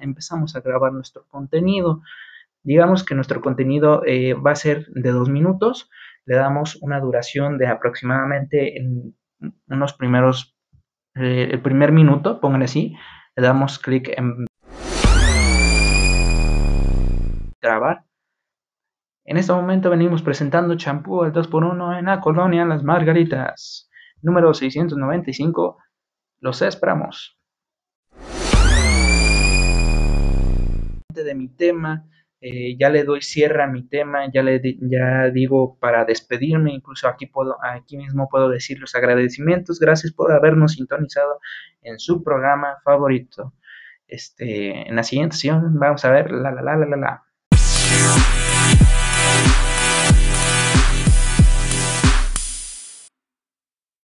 empezamos a grabar nuestro contenido. Digamos que nuestro contenido eh, va a ser de dos minutos. Le damos una duración de aproximadamente en unos primeros, eh, el primer minuto, pongan así. Le damos clic en grabar. En este momento venimos presentando champú al 2x1 en la colonia Las Margaritas. Número 695. Los esperamos. De mi tema, eh, ya le doy cierre a mi tema, ya le ya digo para despedirme, incluso aquí puedo, aquí mismo puedo decir los agradecimientos, gracias por habernos sintonizado en su programa favorito. Este, en la siguiente sesión vamos a ver la la la la la la.